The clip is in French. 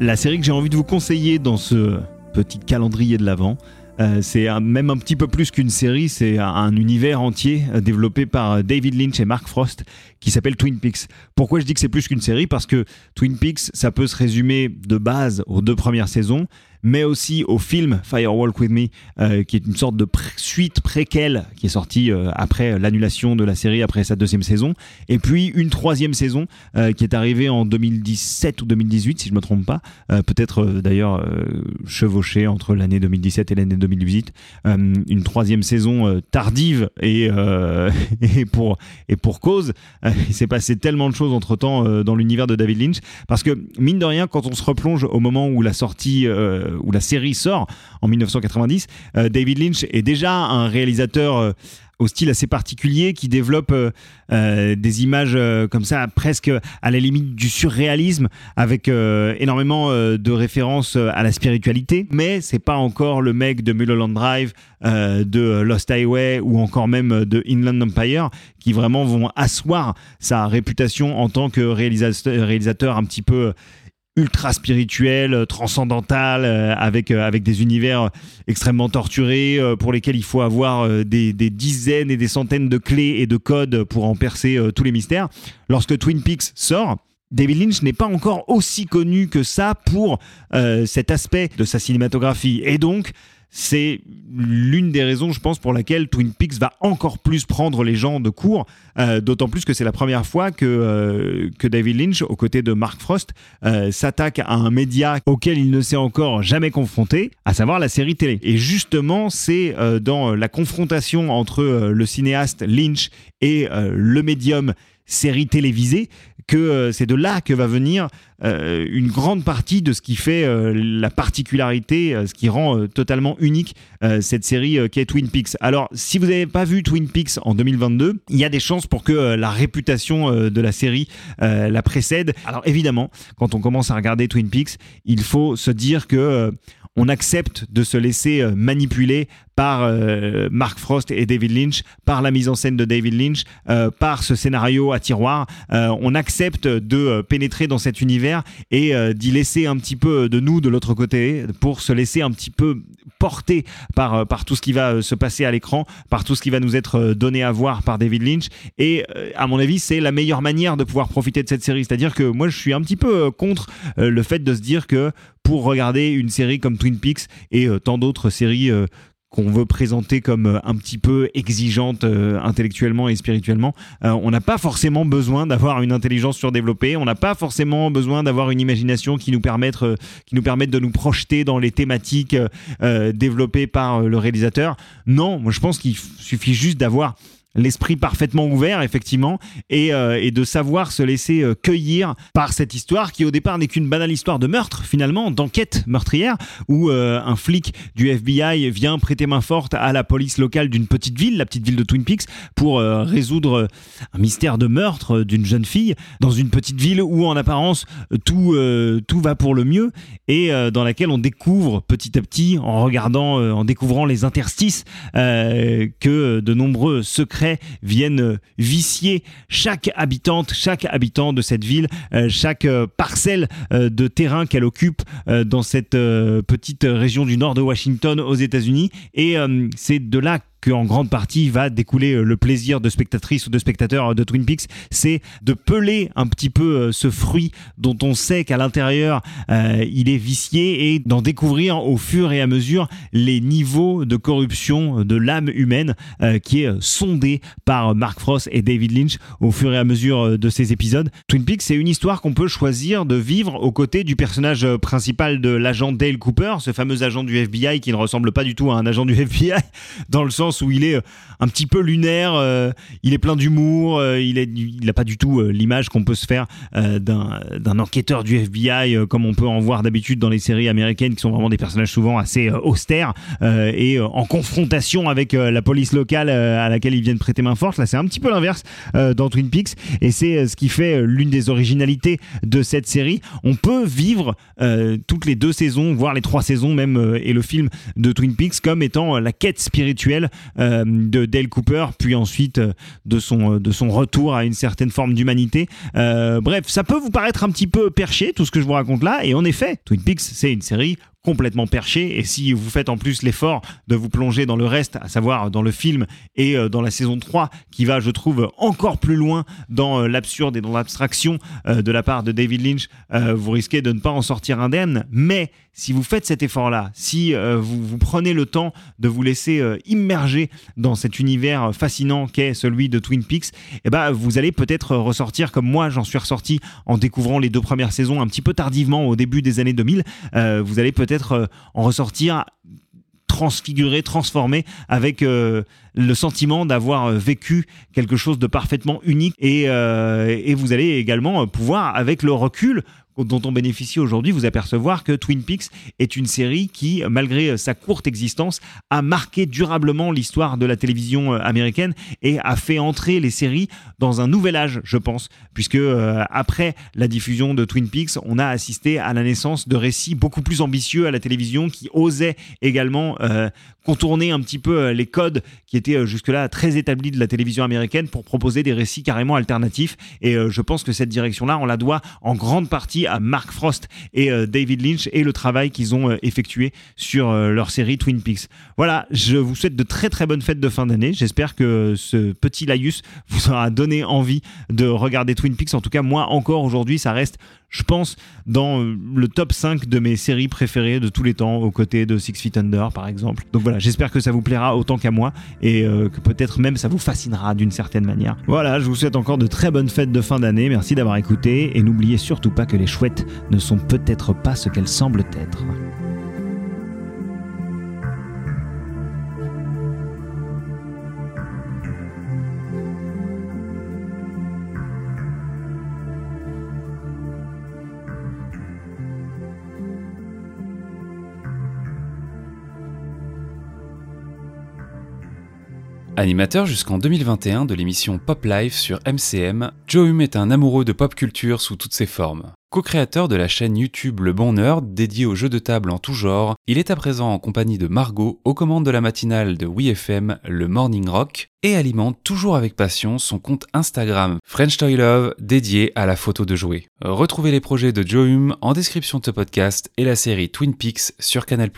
La série que j'ai envie de vous conseiller dans ce petit calendrier de l'Avent, euh, c'est même un petit peu plus qu'une série, c'est un, univers entier euh, développé par David Lynch et Mark Frost qui s'appelle Twin Peaks. Pourquoi je dis que c'est plus qu'une série? Parce que Twin Peaks, ça peut se résumer de base aux deux premières saisons, mais aussi au film Firewalk With Me, euh, qui est une sorte de suite préquelle qui est sortie euh, après l'annulation de la série, après sa deuxième saison, et puis une troisième saison euh, qui est arrivée en 2017 ou 2018, si je ne me trompe pas, peut-être d'ailleurs chevauchée entre l'année 2017 et l'année 2018, une troisième saison tardive et, pour, et pour cause. il s'est passé tellement de choses entre-temps dans l'univers de David Lynch, parce que mine de rien, quand on se replonge au moment où la sortie où la série sort en 1990, euh, David Lynch est déjà un réalisateur euh, au style assez particulier qui développe des images comme ça presque à la limite du surréalisme avec énormément de références à la spiritualité. Mais c'est pas encore le mec de Mulholland Drive de Lost Highway ou encore même de Inland Empire qui vraiment vont asseoir sa réputation en tant que réalisateur un petit peu ultra spirituel, euh, transcendantal, euh, avec, euh, avec des univers extrêmement torturés, pour lesquels il faut avoir des, des, dizaines et des centaines de clés et de codes pour en percer tous les mystères. Lorsque Twin Peaks sort, David Lynch n'est pas encore aussi connu que ça pour cet aspect de sa cinématographie. Et donc, c'est l'une des raisons, je pense, pour laquelle Twin Peaks va encore plus prendre les gens de court, euh, d'autant plus que c'est la première fois que, euh, David Lynch, aux côtés de Mark Frost, euh, s'attaque à un média auquel il ne s'est encore jamais confronté, à savoir la série télé. Et justement, c'est dans la confrontation entre le cinéaste Lynch et le médium série télévisée que euh, c'est de là que va venir euh, une grande partie de ce qui fait euh, la particularité, ce qui rend totalement unique cette série qui est Twin Peaks. Alors, si vous n'avez pas vu Twin Peaks en 2022, il y a des chances pour que la réputation de la série la précède. Alors, évidemment, quand on commence à regarder Twin Peaks, il faut se dire que on accepte de se laisser manipuler par euh, Mark Frost et David Lynch, par la mise en scène de David Lynch, euh, par ce scénario à tiroir. on accepte de pénétrer dans cet univers et d'y laisser un petit peu de nous de l'autre côté pour se laisser un petit peu porter par, par tout ce qui va se passer à l'écran, par tout ce qui va nous être donné à voir par David Lynch. Et à mon avis, c'est la meilleure manière de pouvoir profiter de cette série. C'est-à-dire que moi, je suis un petit peu contre le fait de se dire que pour regarder une série comme Twin Peaks et euh, tant d'autres séries euh, qu'on veut présenter comme euh, un petit peu exigeantes intellectuellement et spirituellement, on n'a pas forcément besoin d'avoir une intelligence surdéveloppée, on n'a pas forcément besoin d'avoir une imagination qui nous permette, qui nous permette de nous projeter dans les thématiques développées par le réalisateur. Non, moi je pense qu'il suffit juste d'avoir l'esprit parfaitement ouvert, effectivement, et, euh, de savoir se laisser euh, cueillir par cette histoire qui, au départ, n'est qu'une banale histoire de meurtre, finalement, d'enquête meurtrière, où euh, un flic du FBI vient prêter main forte à la police locale d'une petite ville, la petite ville de Twin Peaks, pour résoudre un mystère de meurtre d'une jeune fille dans une petite ville où, en apparence, tout, tout va pour le mieux et dans laquelle on découvre petit à petit, en regardant, en découvrant les interstices, que de nombreux secrets viennent vicier chaque habitante, chaque habitant de cette ville, euh, chaque euh, parcelle euh, de terrain qu'elle occupe dans cette petite région du nord de Washington aux États-Unis. Et c'est de là qu'en grande partie va découler euh, le plaisir de spectatrices ou de spectateurs euh, de Twin Peaks, c'est de peler un petit peu euh, ce fruit dont on sait qu'à l'intérieur il est vicié et d'en découvrir au fur et à mesure les niveaux de corruption de l'âme humaine qui est sondé par Mark Frost et David Lynch au fur et à mesure de ces épisodes. Twin Peaks, c'est une histoire qu'on peut choisir de vivre aux côtés du personnage principal de l'agent Dale Cooper, ce fameux agent du FBI qui ne ressemble pas du tout à un agent du FBI dans le sens où il est euh, un petit peu lunaire, euh, il est plein d'humour, euh, il n'a pas du tout l'image qu'on peut se faire d'un enquêteur du FBI comme on peut en voir d'habitude dans les séries américaines qui sont vraiment des personnages souvent assez austères et en confrontation avec la police locale à laquelle ils viennent prêter main forte. Là, c'est un petit peu l'inverse dans Twin Peaks et c'est ce qui fait l'une des originalités de cette série. On peut vivre toutes les deux saisons, voire les trois saisons même et le film de Twin Peaks comme étant la quête spirituelle de Dale Cooper, puis ensuite de son, de son retour à une certaine forme d'humanité. bref, ça peut vous paraître un petit peu perché, tout ce que je vous raconte là, et en effet, Twin Peaks, c'est une série complètement perché. Et si vous faites en plus l'effort de vous plonger dans le reste, à savoir dans le film et euh, dans la saison 3, qui va, je trouve, encore plus loin dans euh, l'absurde et dans l'abstraction euh, de la part de David Lynch, vous risquez de ne pas en sortir indemne. Mais si vous faites cet effort-là, si vous, vous, prenez le temps de vous laisser immerger dans cet univers fascinant qu'est celui de Twin Peaks, eh ben, vous allez peut-être ressortir comme moi, j'en suis ressorti en découvrant les deux premières saisons un petit peu tardivement au début des années 2000. vous allez peut-être euh, en ressortir transfiguré, transformé, avec euh, le sentiment d'avoir euh, vécu quelque chose de parfaitement unique. Et, et vous allez également pouvoir, avec le recul, dont on bénéficie aujourd'hui, vous apercevoir que Twin Peaks est une série qui, malgré sa courte existence, a marqué durablement l'histoire de la télévision euh, américaine et a fait entrer les séries dans un nouvel âge, je pense, puisque euh, après la diffusion de Twin Peaks, on a assisté à la naissance de récits beaucoup plus ambitieux à la télévision qui osaient également euh, contourner un petit peu les codes qui étaient jusque-là très établis de la télévision américaine pour proposer des récits carrément alternatifs. Et je pense que cette direction-là, on la doit en grande partie à Mark Frost et euh, David Lynch et le travail qu'ils ont euh, effectué sur euh, leur série Twin Peaks. Voilà, je vous souhaite de très très bonnes fêtes de fin d'année. J'espère que ce petit laïus vous aura donné envie de regarder Twin Peaks. En tout cas, moi encore aujourd'hui, ça reste je pense, dans le top 5 de mes séries préférées de tous les temps, aux côtés de Six Feet Under, par exemple. Donc voilà, j'espère que ça vous plaira autant qu'à moi et euh, que peut-être même ça vous fascinera d'une certaine manière. Voilà, je vous souhaite encore de très bonnes fêtes de fin d'année. Merci d'avoir écouté et n'oubliez surtout pas que les chouettes ne sont peut-être pas ce qu'elles semblent être. Animateur jusqu'en 2021 de l'émission Pop Life sur MCM, Joe Hume est un amoureux de pop culture sous toutes ses formes. Co-créateur de la chaîne YouTube Le Bon Nerd dédiée aux jeux de table en tout genre, il est à présent en compagnie de Margot aux commandes de la matinale de WeFM, le Morning Rock, et alimente toujours avec passion son compte Instagram French Toy Love dédié à la photo de jouets. Retrouvez les projets de Joe Hume en description de ce podcast et la série Twin Peaks sur Canal+.